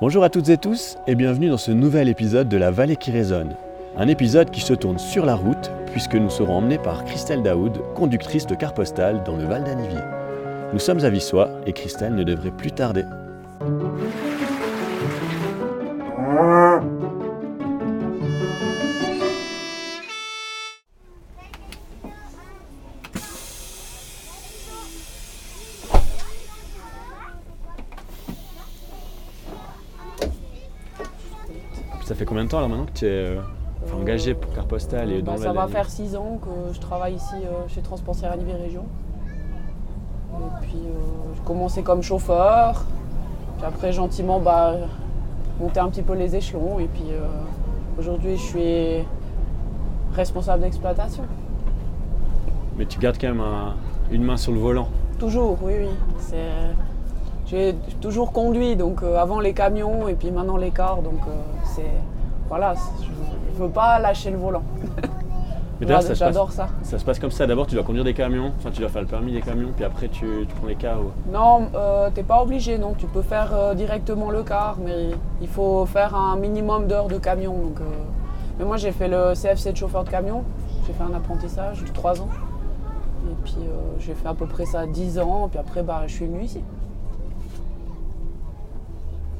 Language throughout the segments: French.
Bonjour à toutes et tous et bienvenue dans ce nouvel épisode de La Vallée qui résonne. Un épisode qui se tourne sur la route puisque nous serons emmenés par Christelle Daoud, conductrice de car postal dans le Val d'Anivier. Nous sommes à Vissois et Christelle ne devrait plus tarder. Combien de temps alors maintenant que tu es euh, enfin, Euh, engagé pour car postal et dans Bah, ça va faire six ans que je travaille ici euh, chez Transport Serranivier Région. Et puis j'ai commencé comme chauffeur. Puis après gentiment bah, monter un petit peu les échelons. Et puis aujourd'hui je suis responsable d'exploitation. Mais tu gardes quand même un- une main sur le volant? Toujours, oui, oui. J'ai toujours conduit, donc euh, avant les camions et puis maintenant les cars. Donc euh, c'est. Voilà, je ne veux pas lâcher le volant. Mais d'ailleurs, ça, se passe- J'adore ça. ça se passe comme ça. D'abord, tu dois conduire des camions, enfin, tu dois faire le permis des camions, puis après, tu, tu prends les cars. ou- Non, euh, t'es pas obligé, non. Tu peux faire euh, directement le car, mais il faut faire un minimum d'heures de camion. Donc, euh, Mais moi, j'ai fait le CFC de chauffeur de camion. J'ai fait un apprentissage de 3 ans. Et puis, euh, j'ai fait à peu près ça 10 ans. Puis après, bah, je suis venue ici.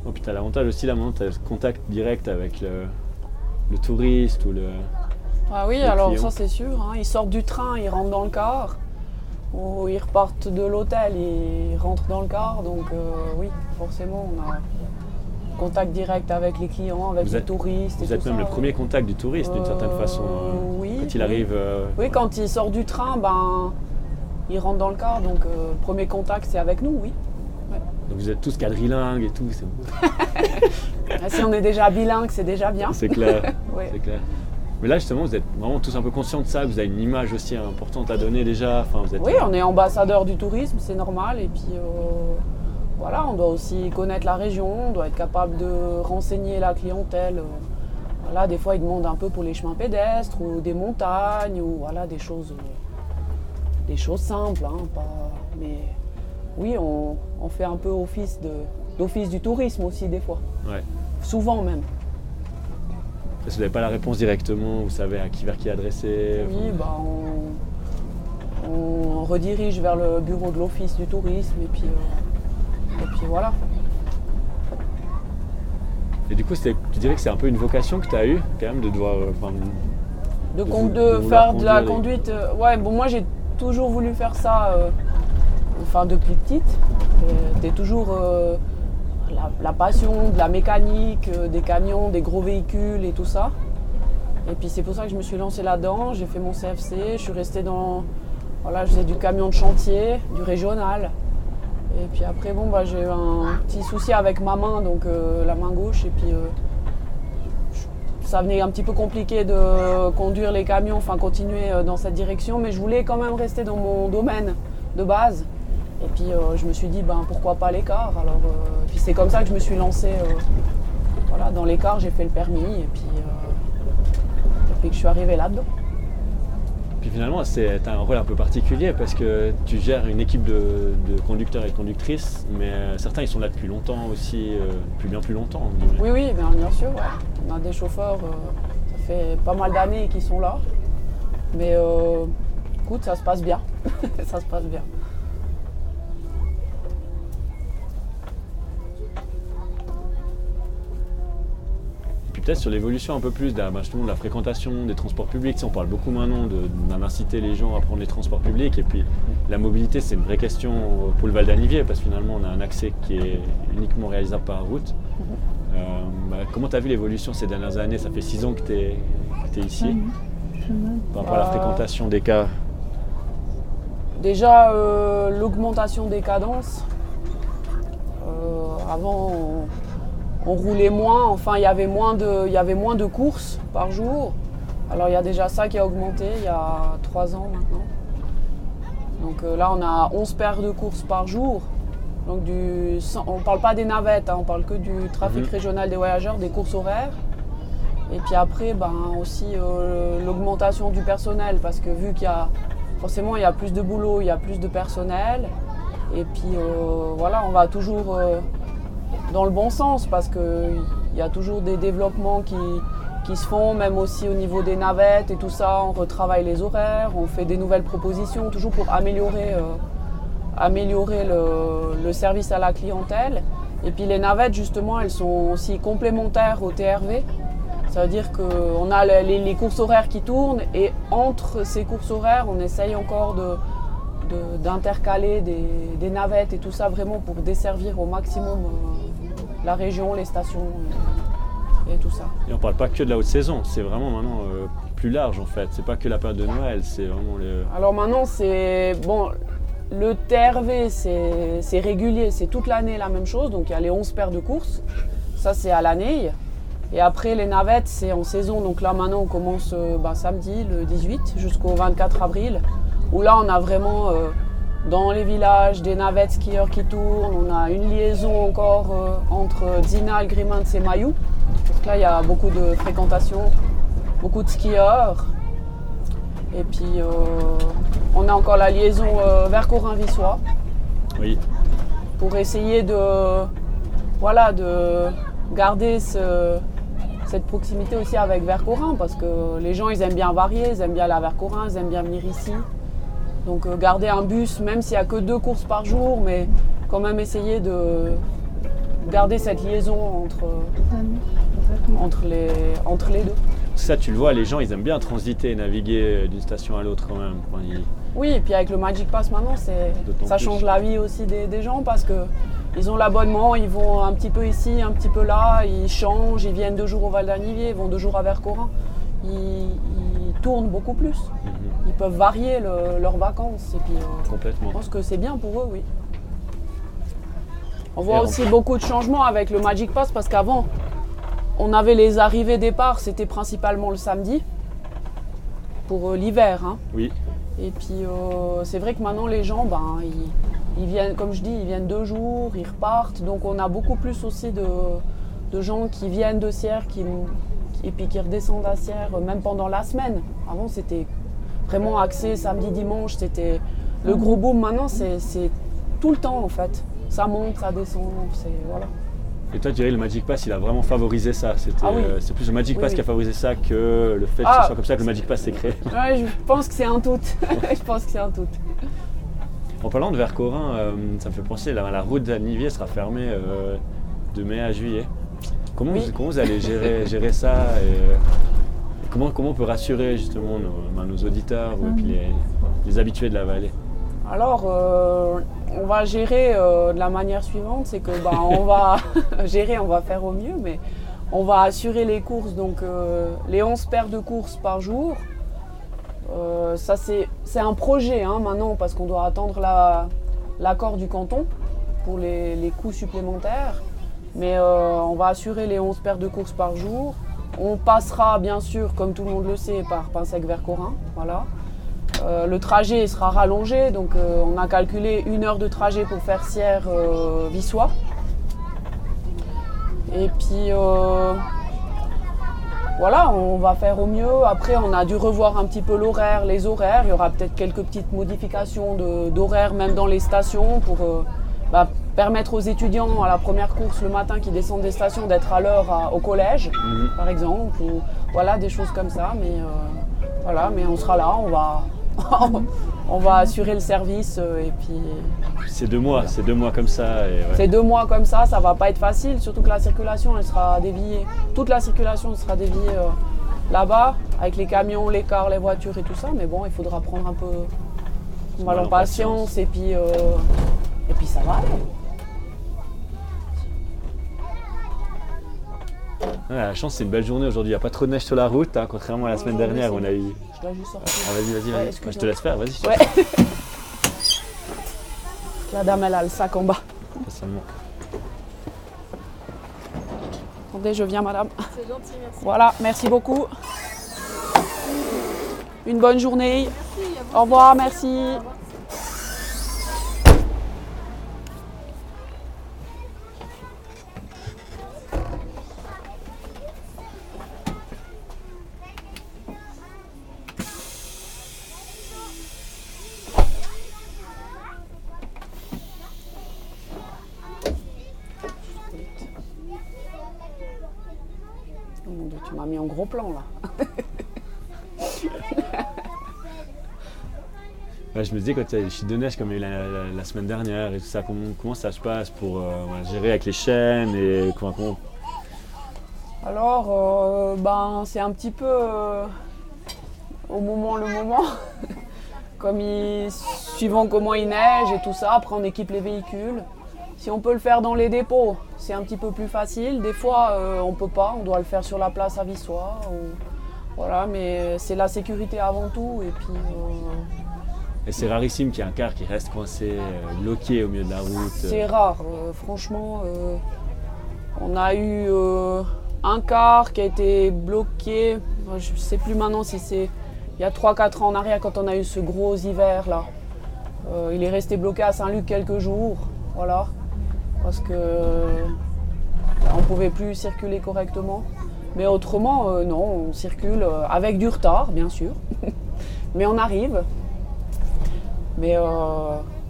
Oh, puis t'as l'avantage aussi, là, maintenant, t'as le contact direct avec le, le touriste ou le. Ah oui, alors ça, c'est sûr. hein. Ils sortent du train, ils rentrent dans le car. Ou ils repartent de l'hôtel, ils rentrent dans le car. Donc, euh, oui, forcément, on a contact direct avec les clients, avec Vous les êtes- touristes. et Vous êtes tout même ça, le premier contact du touriste, d'une certaine Euh, façon. euh, oui, Quand il arrive. euh, Oui, quand il sort du train, ben, il rentre dans le car, donc le premier contact c'est avec nous, oui. donc vous êtes tous quadrilingues et tout, c'est Si on est déjà bilingue, c'est déjà bien. c'est clair. C'est clair. Mais là, justement, vous êtes vraiment tous un peu conscients de ça, vous avez une image aussi importante à donner déjà. Enfin, vous êtes, Oui, on est ambassadeur du tourisme, c'est normal. Et puis euh, voilà, on doit aussi connaître la région, on doit être capable de renseigner la clientèle. euh, Voilà, des fois ils demandent un peu pour les chemins pédestres ou des montagnes ou voilà des choses, euh, des choses simples, hein, pas- mais oui, on, on fait un peu office de d'office du tourisme aussi des fois, Ouais. Souvent même. Parce que vous n'avez pas la réponse directement, vous savez à qui vers qui adresser. enfin, Oui, bah, on, on redirige vers le bureau de l'office du tourisme et puis, euh, et puis voilà. Et du coup, tu dirais que c'est un peu une vocation que tu as eue, quand même, de devoir. euh, enfin, De, faire de la les- conduite, euh, ouais, bon, moi j'ai toujours voulu faire ça, enfin depuis petite. C'était toujours la, passion de la mécanique, euh, des camions, des gros véhicules et tout ça. Et puis c'est pour ça que je me suis lancée là-dedans. J'ai fait mon CFC, je suis restée dans. Voilà, je faisais du camion de chantier, du régional. Et puis après, bon, bah, j'ai eu un petit souci avec ma main, donc euh, la main gauche. Et puis euh, ça venait un petit peu compliqué de conduire les camions, enfin continuer dans cette direction, mais je voulais quand même rester dans mon domaine de base. Et puis euh, je me suis dit, ben, pourquoi pas l'écart? Alors, euh, puis c'est comme ça que je me suis lancée euh, voilà, dans l'écart, j'ai fait le permis, et puis, et puis que je suis arrivée là-dedans. Puis finalement, tu as un rôle un peu particulier parce que tu gères une équipe de, de conducteurs et conductrices, mais certains ils sont là depuis longtemps aussi, depuis bien plus longtemps. Oui, oui, bien, bien sûr. ouais. On a des chauffeurs, ça fait pas mal d'années qu'ils sont là. Mais écoute, ça se passe bien. ça se passe bien. Peut-être sur l'évolution un peu plus de la, justement, de la fréquentation des transports publics. Tu sais, on parle beaucoup maintenant d'inciter les gens à prendre les transports publics. Et puis la mobilité, c'est une vraie question pour le Val d'Anivier parce que finalement, on a un accès qui est uniquement réalisable par route. Euh, bah, comment tu as vu l'évolution ces dernières années? Ça fait six ans que tu es, ici. Par rapport à la Euh, fréquentation des cars. Déjà, euh, l'augmentation des cadences. Euh, avant, on, on roulait moins, enfin, il y avait moins de- il y avait moins de courses par jour. Alors, il y a déjà ça qui a augmenté il y a trois ans maintenant. Donc euh, là, on a 11 paires de courses par jour. Donc, du, on ne parle pas des navettes, hein, on parle que du trafic Mhm. régional des voyageurs, des courses horaires. Et puis après, ben, aussi euh, l'augmentation du personnel, parce que vu qu'il y a forcément il y a plus de boulot, il y a plus de personnel. Et puis euh, voilà, on va toujours dans le bon sens parce qu'il y a toujours des développements qui, qui se font, même aussi au niveau des navettes et tout ça. On retravaille les horaires, on fait des nouvelles propositions, toujours pour améliorer, euh, améliorer le, service à la clientèle. Et puis les navettes, justement, elles sont aussi complémentaires au TRV. Ça veut dire qu'on a les, courses horaires qui tournent et entre ces courses horaires, on essaye encore de, d'intercaler des, des navettes et tout ça vraiment pour desservir au maximum euh, la région, les stations et tout ça. Et on parle pas que de la haute saison, c'est vraiment maintenant euh, plus large en fait. C'est pas que la période de Noël, c'est vraiment le. Alors maintenant, c'est bon. Le TRV, c'est c'est régulier, c'est toute l'année la même chose. Donc il y a les 11 paires de courses. Ça, c'est à l'année. Et après, les navettes, c'est en saison. Donc là, maintenant, on commence euh, bah, samedi, le 18, jusqu'au 24 avril. Où là, on a vraiment euh, dans les villages des navettes skieurs qui tournent. On a une liaison encore euh, entre Dinal, Grimans et Mayou. Donc là, il y a beaucoup de fréquentation, beaucoup de skieurs. Et puis, euh, on a encore la liaison euh, vers Corin-Vissois Oui, pour essayer de, voilà, de garder ce- cette proximité aussi avec Vercorin parce que les gens ils aiment bien varier, ils aiment bien la Vercorin, ils aiment bien venir ici. Donc euh, garder un bus, même s'il n'y a que deux courses par jour, mais quand même essayer de garder cette liaison entre, entre, les, entre les deux. ça tu le vois, les gens ils aiment bien transiter, naviguer d'une station à l'autre quand même. Ils- Oui, et puis avec le Magic Pass maintenant, ça plus. change la vie aussi des, des gens parce que ils ont l'abonnement, ils vont un petit peu ici, un petit peu là, ils changent, ils viennent deux jours au Val d'Anivier, ils vont deux jours à Vercorin. Ils, ils tournent beaucoup plus. Mhm, Ils peuvent varier le- leurs vacances. Et puis, euh, complètement. je pense que c'est bien pour eux, oui. On voit aussi beaucoup de changements avec le Magic Pass parce qu'avant, on avait les arrivées départ, c'était principalement le samedi pour euh, l'hiver. hein. Oui, Et puis euh, c'est vrai que maintenant les gens, ben, ils, ils viennent, comme je dis, ils viennent deux jours, ils repartent. Donc on a beaucoup plus aussi de, de gens qui viennent de Sierre qui, et puis qui redescendent à Sierre, euh, même pendant la semaine. Avant c'était vraiment axé samedi, dimanche, c'était le gros boom. Maintenant c'est c'est tout le temps en fait. Ça monte, ça descend, c'est voilà. Et toi, tu dirais le Magic Pass, il a vraiment favorisé ça. C'était, Ah oui. euh, c'est plus le Magic Pass oui. qui a favorisé ça que le fait que Ah. ce soit comme ça que le Magic Pass s'est créé. Ouais, je pense que c'est un tout. je pense que c'est un tout. En parlant de Vercorin, euh, ça me fait penser, la, la route d'Anivier sera fermée euh, de mai à juillet. Comment, Oui. vous, comment vous allez gérer, gérer ça et, comment, comment on peut rassurer justement nos, ben, nos auditeurs et puis les, les habitués de la vallée? Alors, euh, on va gérer euh, de la manière suivante, c'est que bah, on va gérer, on va faire au mieux, mais on va assurer les courses, donc euh, les 11 paires de courses par jour. Ça c'est un projet hein, maintenant parce qu'on doit attendre la- l'accord du canton pour les, les coûts supplémentaires. Mais euh, on va assurer les 11 paires de courses par jour. On passera bien sûr, comme tout le monde le sait, par Pinsec vers Corin. Voilà. Euh, le trajet sera rallongé, donc euh, on a calculé une heure de trajet pour faire Sierre euh, Vissois. Et puis voilà, on va faire au mieux. Après, on a dû revoir un petit peu l'horaire, les horaires. Il y aura peut-être quelques petites modifications de- d'horaire même dans les stations pour bah, permettre aux étudiants à la première course le matin qui descendent des stations d'être à l'heure au collège, Mhm. par exemple, ou voilà des choses comme ça. Mais euh, voilà, mais on sera là, on va, on va assurer le service euh, et puis C'est deux mois, c'est deux mois comme ça. Ouais. c'est deux mois comme ça, ça va pas être facile, surtout que la circulation elle sera déviée, toute la circulation sera déviée euh, là-bas avec les camions, les cars, les voitures et tout ça. Mais bon, il faudra prendre un peu mal en en patience et puis euh, et puis ça va. aller. Ouais, la chance, c'est une belle journée aujourd'hui. Il n'y a pas trop de neige sur la route, hein, contrairement à la semaine dernière où on a eu. Je dois juste sortir. Ah, vas-y, vas-y, Ouais, vas-y. je te laisse faire, vas-y. Ouais. La dame elle a le sac en bas. seulement. Attendez, je viens madame. C'est gentil, merci. Voilà, merci beaucoup. Une bonne journée. Merci, à vous. Au revoir, merci. Oh mis en gros plan là. Ouais, je me disais quand il y a les chutes de neige comme il y a eu la, la- la semaine dernière et tout ça, comment, comment ça se passe pour euh, gérer avec les chaînes et comment, comment- Alors, euh, ben, c'est un petit peu euh, au moment le moment. Comme il, suivant comment il neige et tout ça, après on équipe les véhicules. Si on peut le faire dans les dépôts, c'est un petit peu plus facile. Des fois, euh, on peut pas, on doit le faire sur la place à Vissois. ou- Voilà, mais c'est la sécurité avant tout. Et puis, euh, Et c'est rarissime qu'il y ait un car qui reste coincé, euh, bloqué au milieu de la route. C'est rare, euh, franchement. euh, on a eu un car qui a été bloqué. Je ne sais plus maintenant si c'est il y a 3-4 ans en arrière quand on a eu ce gros hiver là. Euh, il est resté bloqué à Saint-Luc quelques jours, voilà, parce que bah, on pouvait plus circuler correctement. Mais autrement, euh, non, on circule euh, avec du retard, bien sûr, mais on arrive. Mais euh,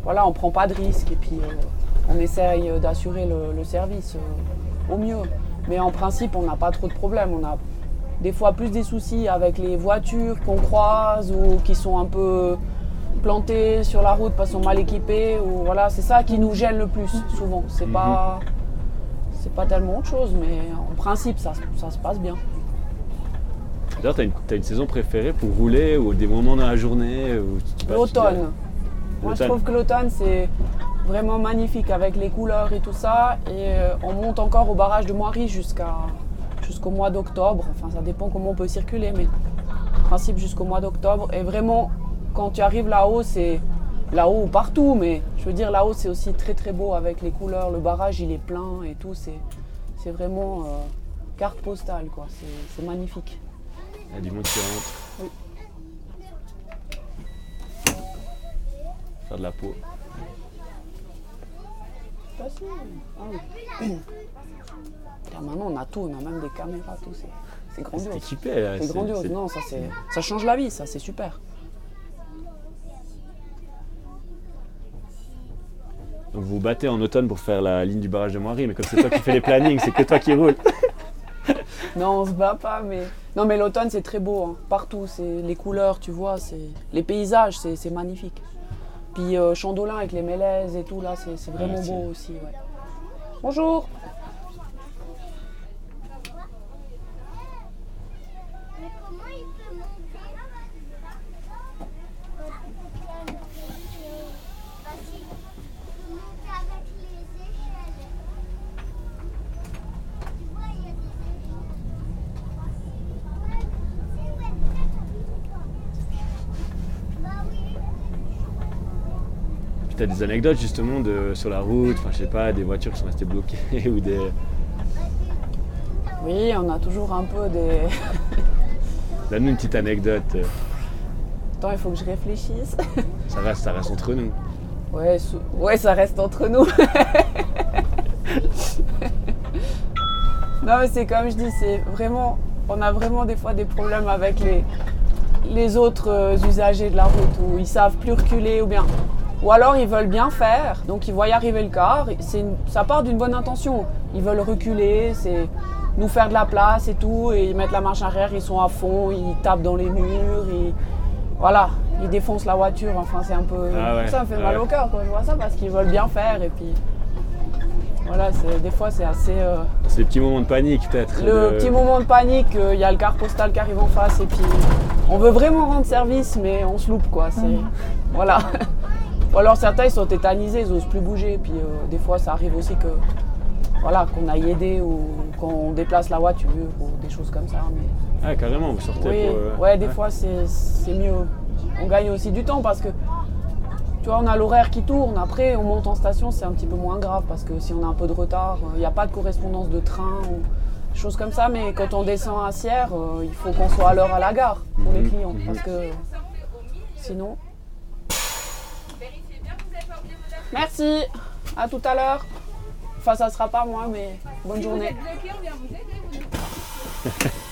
voilà, on prend pas de risques et puis euh, on essaye d'assurer le, service euh, au mieux. Mais en principe, on n'a pas trop de problèmes. On a des fois plus des soucis avec les voitures qu'on croise ou qui sont un peu plantées sur la route parce qu'elles sont mal équipées. Ou voilà, c'est ça qui nous gêne le plus souvent. C'est pas c'est pas tellement autre chose, mais en principe, ça, ça se passe bien. D'ailleurs, t'as une, t'as une saison préférée pour rouler ou des moments dans la journée tu L'automne. Moi, je trouve que l'automne, c'est vraiment magnifique avec les couleurs et tout ça. Et euh, on monte encore au barrage de Moiry jusqu'à jusqu'au mois d'octobre. Enfin, ça dépend comment on peut circuler, mais en principe jusqu'au mois d'octobre. Et vraiment, quand tu arrives là-haut, c'est là-haut ou partout, mais je veux dire, là-haut, c'est aussi très très beau avec les couleurs. Le barrage, il est plein et tout. C'est c'est vraiment euh, carte postale, quoi. C'est- magnifique. Il y a du monde qui rentre. Oui. Faire de la peau. Ah oui. Là, maintenant, on a tout, on a même des caméras, tout. C'est c'est C'est grandiose. équipé. là, C'est grandiose. Non, ça, c'est, ça change la vie, ça, c'est super. Donc vous vous battez en automne pour faire la ligne du barrage de Moiry, mais comme c'est toi qui fais les plannings, c'est que toi qui roules. Non, on se bat pas, mais. Non, mais l'automne, c'est très beau. hein. Partout, c'est les couleurs, tu vois, c'est les paysages, c'est, c'est magnifique. Puis euh, Chandolin avec les mélèzes et tout, là, c'est, vraiment Ah, beau aussi. Ouais. Bonjour. Mais comment il peut monter Parce qu'il peut monter avec les échelles. Tu vois, il y a des échelles. Bah oui. Puis t'as des anecdotes justement de, sur la route, enfin je sais pas, des voitures qui sont restées bloquées ou des. Oui, on a toujours un peu des. Donne-nous une petite anecdote. Attends, il faut que je réfléchisse. Ça reste, ça reste entre nous. Ouais, ouais, ça reste entre nous. non, mais c'est comme je dis, c'est vraiment, on a vraiment des fois des problèmes avec les, les autres euh, usagers de la route où ils savent plus reculer ou bien, ou alors ils veulent bien faire, donc ils voient y arriver le car. C'est une- ça part d'une bonne intention. Ils veulent reculer, c'est nous faire de la place et tout, et ils mettent la marche arrière, ils sont à fond, ils tapent dans les murs, ils, voilà, ils défoncent la voiture. Enfin, c'est un peu, Ah ouais, ça me fait ah mal ouais. au cœur quand je vois ça parce qu'ils veulent bien faire et puis voilà, des fois c'est assez. euh, C'est des petits moments de panique peut-être. le de- petit moment de panique, euh, il y a le car postal qui arrive en face et puis on veut vraiment rendre service mais on se loupe quoi. C'est voilà. Ou alors certains ils sont tétanisés, ils osent plus bouger. Puis euh, des fois ça arrive aussi que voilà qu'on aille aider ou qu'on déplace la voiture ou des choses comme ça. Mais Ah carrément, vous sortez oui, pour. euh, ouais, des fois c'est mieux. On gagne aussi du temps parce que tu vois, on a l'horaire qui tourne. Après, on monte en station, c'est un petit peu moins grave parce que si on a un peu de retard, il n'y a pas de correspondance de train ou des choses comme ça. Mais quand on descend à Sierre, euh, il faut qu'on soit à l'heure à la gare pour les Mhm, clients mhm. parce que sinon. Merci. À tout à l'heure. Enfin, ça sera pas moi, mais bonne journée. bloqué, on vient vous aider. vous.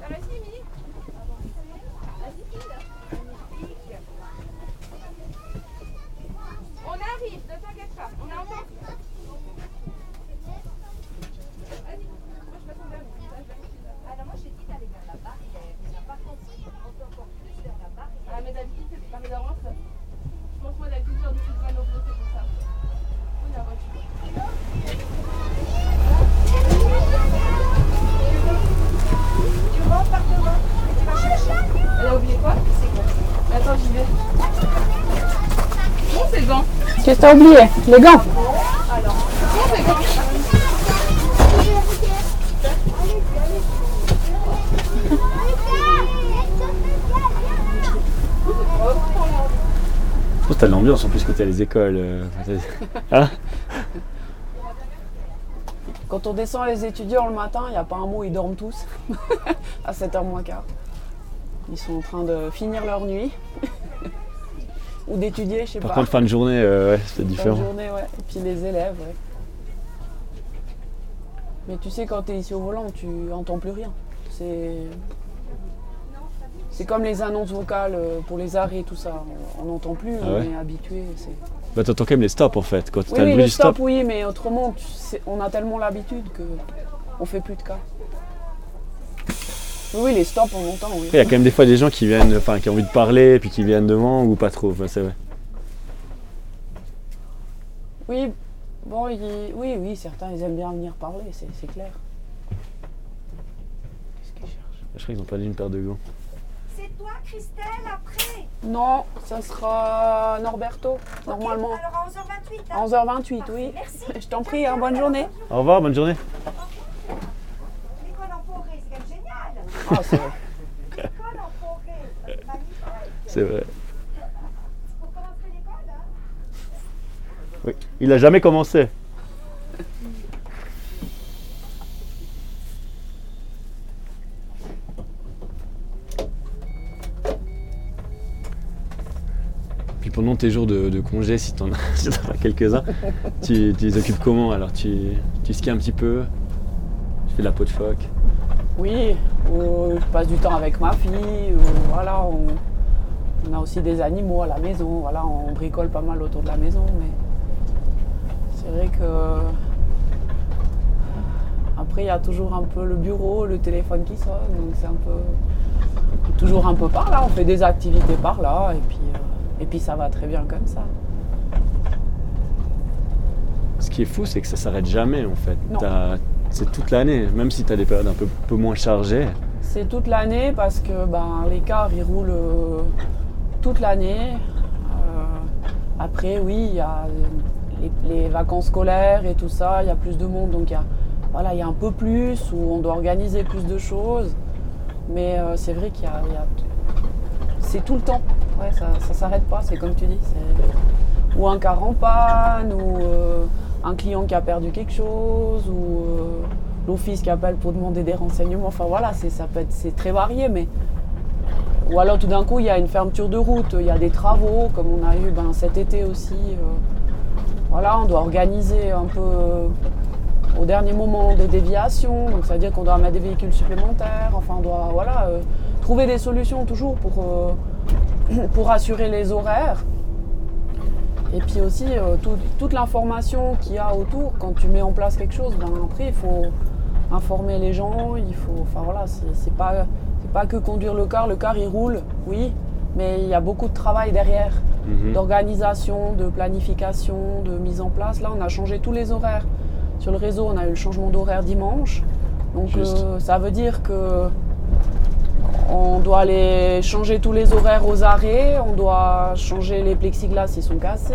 Ça va, Simi Vas-y, Magnifique. On arrive. manque-moi la culture du football au c'est pour ça. Oui, la voiture. Tu rentres par devant et tu vas chercher. Elle a oublié quoi C'est quoi Attends, j'y vais. Bon, c'est gants. Qu'est-ce que t'as oublié Les gants. Je pense que t'as de l'ambiance en plus que t'as les écoles. euh, hein Quand on descend les étudiants le matin, il n'y a pas un mot, ils dorment tous à 7h moins quart. Ils sont en train de finir leur nuit ou d'étudier, je sais Par pas. contre, fin de journée, euh, ouais, c'est Fin de différent. journée, ouais. Et puis les élèves, ouais. Mais tu sais, quand tu es ici au volant, tu entends plus rien. C'est. C'est comme les annonces vocales euh, pour les arrêts, tout ça. On n'entend plus, Ah on est habitué. c'est- Bah, t'entends quand même les stops en fait. Quand Oui, t'as le oui, bruit le du stop. stop, oui, mais autrement, tu sais, on a tellement l'habitude que on fait plus de cas. Oui, les stops, on entend, oui. Après, il y a quand même des fois des gens qui viennent, enfin, qui ont envie de parler, puis qui viennent devant ou pas trop. Enfin, c'est vrai. Oui, bon, oui, oui, certains, ils aiment bien venir parler, c'est c'est clair. Qu'est-ce qu'ils cherchent? Je crois qu'ils ont perdu une paire de gants. C'est toi, Christelle, après? Non, ça sera Norberto, normalement. Alors à 11h28. À hein. 11h28, oui. Merci. Je t'en prie, hein, bonne journée. Au revoir, bonne journée. L'école en forêt, c'est quand même génial. Ah, c'est vrai. L'école en forêt, c'est magnifique. C'est vrai. Pour commencer l'école, hein Oui. Il a jamais commencé. Puis pendant tes jours de, congé, si t'en as, as quelques-uns, tu, les occupes comment Alors tu, tu skis un petit peu, tu fais de la peau de phoque. Oui, ou je passe du temps avec ma fille, ou voilà, on, on a aussi des animaux à la maison, voilà, on bricole pas mal autour de la maison, mais c'est vrai que après il y a toujours un peu le bureau, le téléphone qui sonne, donc c'est un peu toujours un peu par là, on fait des activités par là, et puis, euh, et puis ça va très bien comme ça. Ce qui est fou, c'est que ça s'arrête jamais en fait. C'est toute l'année, même si tu as des périodes un peu, moins chargées. C'est toute l'année parce que ben, les cars ils roulent euh, toute l'année. Euh, après, oui, il y a les, vacances scolaires et tout ça, il y a plus de monde, donc il y a, voilà, il y a un peu plus où on doit organiser plus de choses. Mais euh, c'est vrai qu'il y a, c'est tout le temps. Ouais, ça ne s'arrête pas, c'est comme tu dis. Ou un car en panne, ou un client qui a perdu quelque chose, ou euh, l'office qui appelle pour demander des renseignements. Enfin voilà, c'est, très varié, mais. Ou alors tout d'un coup, il y a une fermeture de route, il y a des travaux, comme on a eu ben, cet été aussi. euh, voilà, on doit organiser un peu euh, au dernier moment des déviations, donc ça veut dire qu'on doit mettre des véhicules supplémentaires, enfin on doit voilà, trouver des solutions toujours pour, pour assurer les horaires. Et puis aussi euh, tout- toute l'information qu'il y a autour, quand tu mets en place quelque chose, ben après il faut informer les gens, il faut. Enfin voilà, c'est pas, pas que conduire le car, le car il roule, oui, mais il y a beaucoup de travail derrière Mhm. d'organisation, de planification, de mise en place. Là, on a changé tous les horaires. Sur le réseau, on a eu le changement d'horaire dimanche. Donc, euh, ça veut dire que on doit aller changer tous les horaires aux arrêts, on doit changer les plexiglas s'ils sont cassés.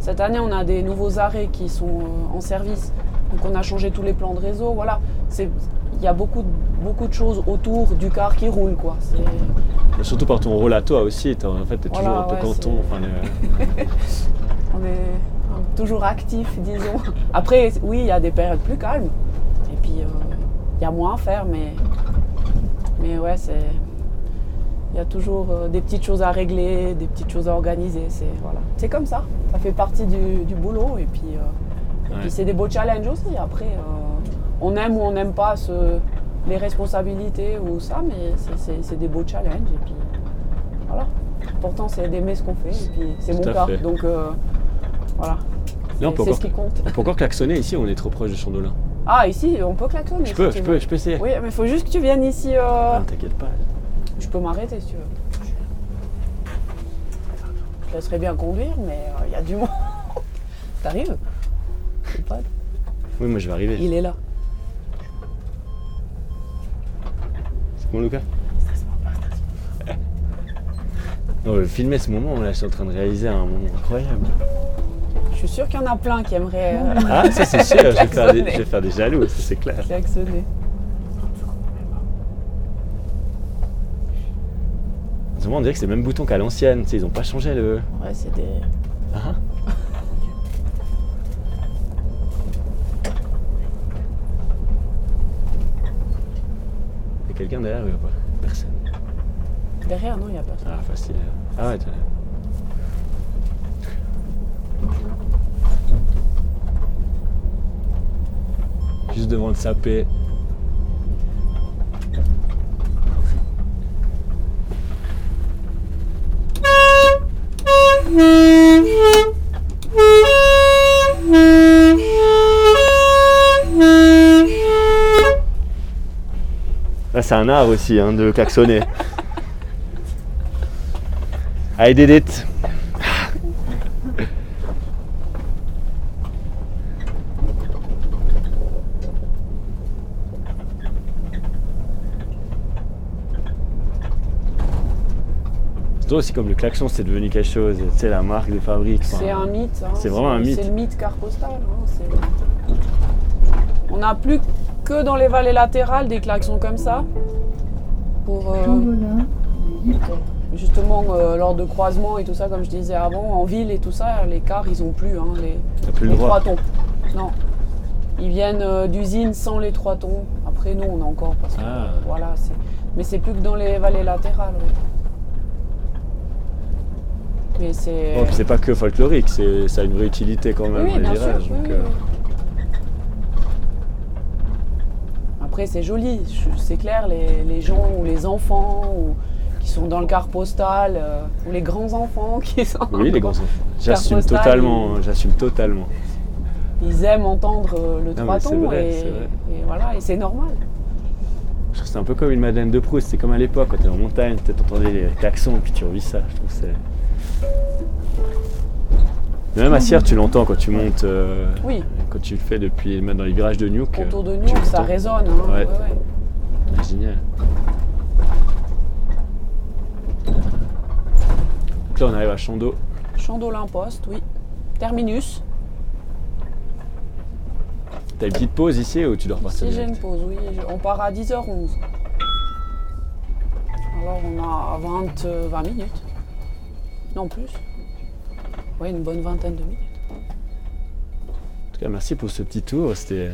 Cette année, on a des nouveaux arrêts qui sont euh, en service. Donc, on a changé tous les plans de réseau. Voilà, il y a beaucoup, de- beaucoup de choses autour du car qui roule, quoi. Surtout par ton rôle à toi aussi. t'as- En fait, tu es Voilà, toujours un peu ouais, canton. Enfin, On est toujours actif, disons. Après, oui, il y a des périodes plus calmes. Et puis, euh, il y a moins à faire, mais, mais ouais, c'est. Il y a toujours euh, des petites choses à régler, des petites choses à organiser. C'est voilà. C'est comme ça. Ça fait partie du, du boulot. Et puis, euh, et Ouais. puis c'est des beaux challenges aussi. Après, euh, on aime ou on n'aime pas ce- les responsabilités ou ça, mais c'est- des beaux challenges. Et puis, voilà. L'important, c'est d'aimer ce qu'on fait. Et puis, c'est mon cas. fait. Donc, euh, voilà. Là, on C'est- peut C'est encore- ce qui compte. on peut encore klaxonner ici, on est trop proche de Chandolin. Ah, ici, on peut klaxonner. Je peux, je peux, je peux essayer. Oui, mais il faut juste que tu viennes ici. euh, Ah, T'inquiète pas. Je peux m'arrêter si tu veux. Je laisserais bien conduire, mais euh, il y a du monde. T'arrives? Pas. Oui, moi je vais arriver. Il est là. C'est bon, Lucas? On va filmer ce moment, là, je suis en train de réaliser un moment incroyable. Je suis sûre qu'il y en a plein qui aimeraient euh, Ah, ça c'est sûr, je vais, faire des, je vais faire des jaloux, ça c'est clair. klaxonner. Souvent on dirait que c'est le même bouton qu'à l'ancienne, tu sais, ils ont pas changé le. Ouais, c'est des. Hein Il y a quelqu'un derrière ou pas Personne. Derrière, non, il n'y a personne. Ah, facile. Ah ouais, t'as- Juste devant le sapé. Là, c'est un art aussi hein, de klaxonner. Allez, Dédette. C'est drôle aussi comme le klaxon c'est devenu quelque chose, tu sais la marque de fabrique. enfin, C'est un mythe. hein. c'est vraiment un mythe. C'est le mythe car postal. hein. On n'a plus que dans les vallées latérales des klaxons comme ça. Pour, euh, justement, euh, lors de croisements et tout ça, comme je disais avant, en ville et tout ça, les cars, ils ont plus hein, les, plus les trois tons. Non. Ils viennent euh, d'usines sans les trois tons. Après, nous, on a encore. Parce que, Ah. voilà, c'est- Mais c'est plus que dans les vallées latérales. Mais c'est. Bon, puis c'est pas que folklorique, c'est, ça a une vraie utilité quand même Oui, les bien sûr. virages. oui, donc, oui, euh, oui. Après, c'est joli. C'est clair, les, les gens ou les enfants ou, qui sont dans le car postal euh, ou les grands enfants qui sont. Oui, les grands enfants. J'assume totalement, hein, j'assume totalement. Ils aiment entendre euh, le Non, trois mais c'est tons vrai, et, voilà, et c'est normal. C'est un peu comme une Madeleine de Proust, c'est comme à l'époque quand t'es en montagne, tu entendais les klaxons et puis tu revis ça. Je trouve que c'est. Mais même à Sierre, tu l'entends quand tu montes, euh, Oui, quand tu le fais depuis même dans les virages de Nuuk. autour de euh, tu ça résonne. hein, Ouais. ouais, ouais. Génial. Donc là, on arrive à Chando. Champ d'Olymposte, oui. Terminus. T'as une petite pause ici ou tu dois repartir Si j'ai une pause, oui. On part à 10h11. Alors on a 20, euh, 20 minutes. Non plus. Oui, une bonne vingtaine de minutes. En tout cas, merci pour ce petit tour, c'était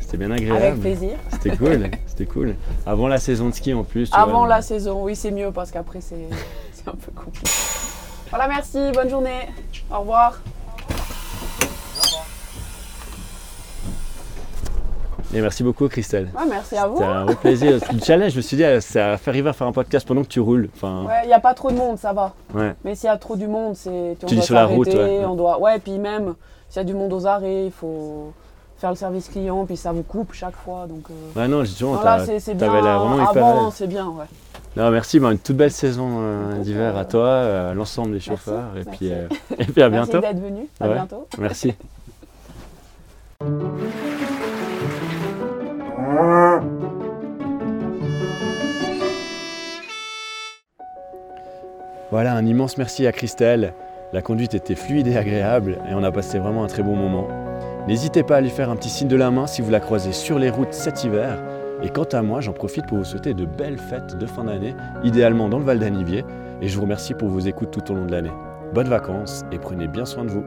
c'était bien agréable. Avec plaisir. C'était cool, c'était cool. Avant la saison de ski en plus. Avant vois. la saison, oui, c'est mieux parce qu'après c'est c'est un peu compliqué. Voilà, merci, bonne journée. Au revoir. Et merci beaucoup Christelle. Ouais, merci à vous. C'était un vrai plaisir. Le challenge, je me suis dit, c'est à faire arriver à faire un podcast pendant que tu roules. Enfin, Ouais, il n'y a pas trop de monde, ça va. ouais. Mais s'il y a trop du monde, c'est Tu dis sur la route, ouais. on doit ouais, puis même s'il y a du monde aux arrêts, il faut faire le service client, puis ça vous coupe chaque fois donc euh, Ouais, non, justement, non, là t'as- c'est bien. vraiment à Avant, c'est bien, ouais. Non, merci, une toute belle saison euh, d'hiver à toi, à l'ensemble des chauffeurs. Et, merci. puis, euh, et puis à Merci bientôt. d'être venu. À Ouais. bientôt. Merci. Voilà, un immense merci à Christelle. La conduite était fluide et agréable et on a passé vraiment un très bon moment. N'hésitez pas à lui faire un petit signe de la main si vous la croisez sur les routes cet hiver. Et quant à moi, j'en profite pour vous souhaiter de belles fêtes de fin d'année, idéalement dans le Val d'Anivier. Et je vous remercie pour vos écoutes tout au long de l'année. Bonnes vacances et prenez bien soin de vous.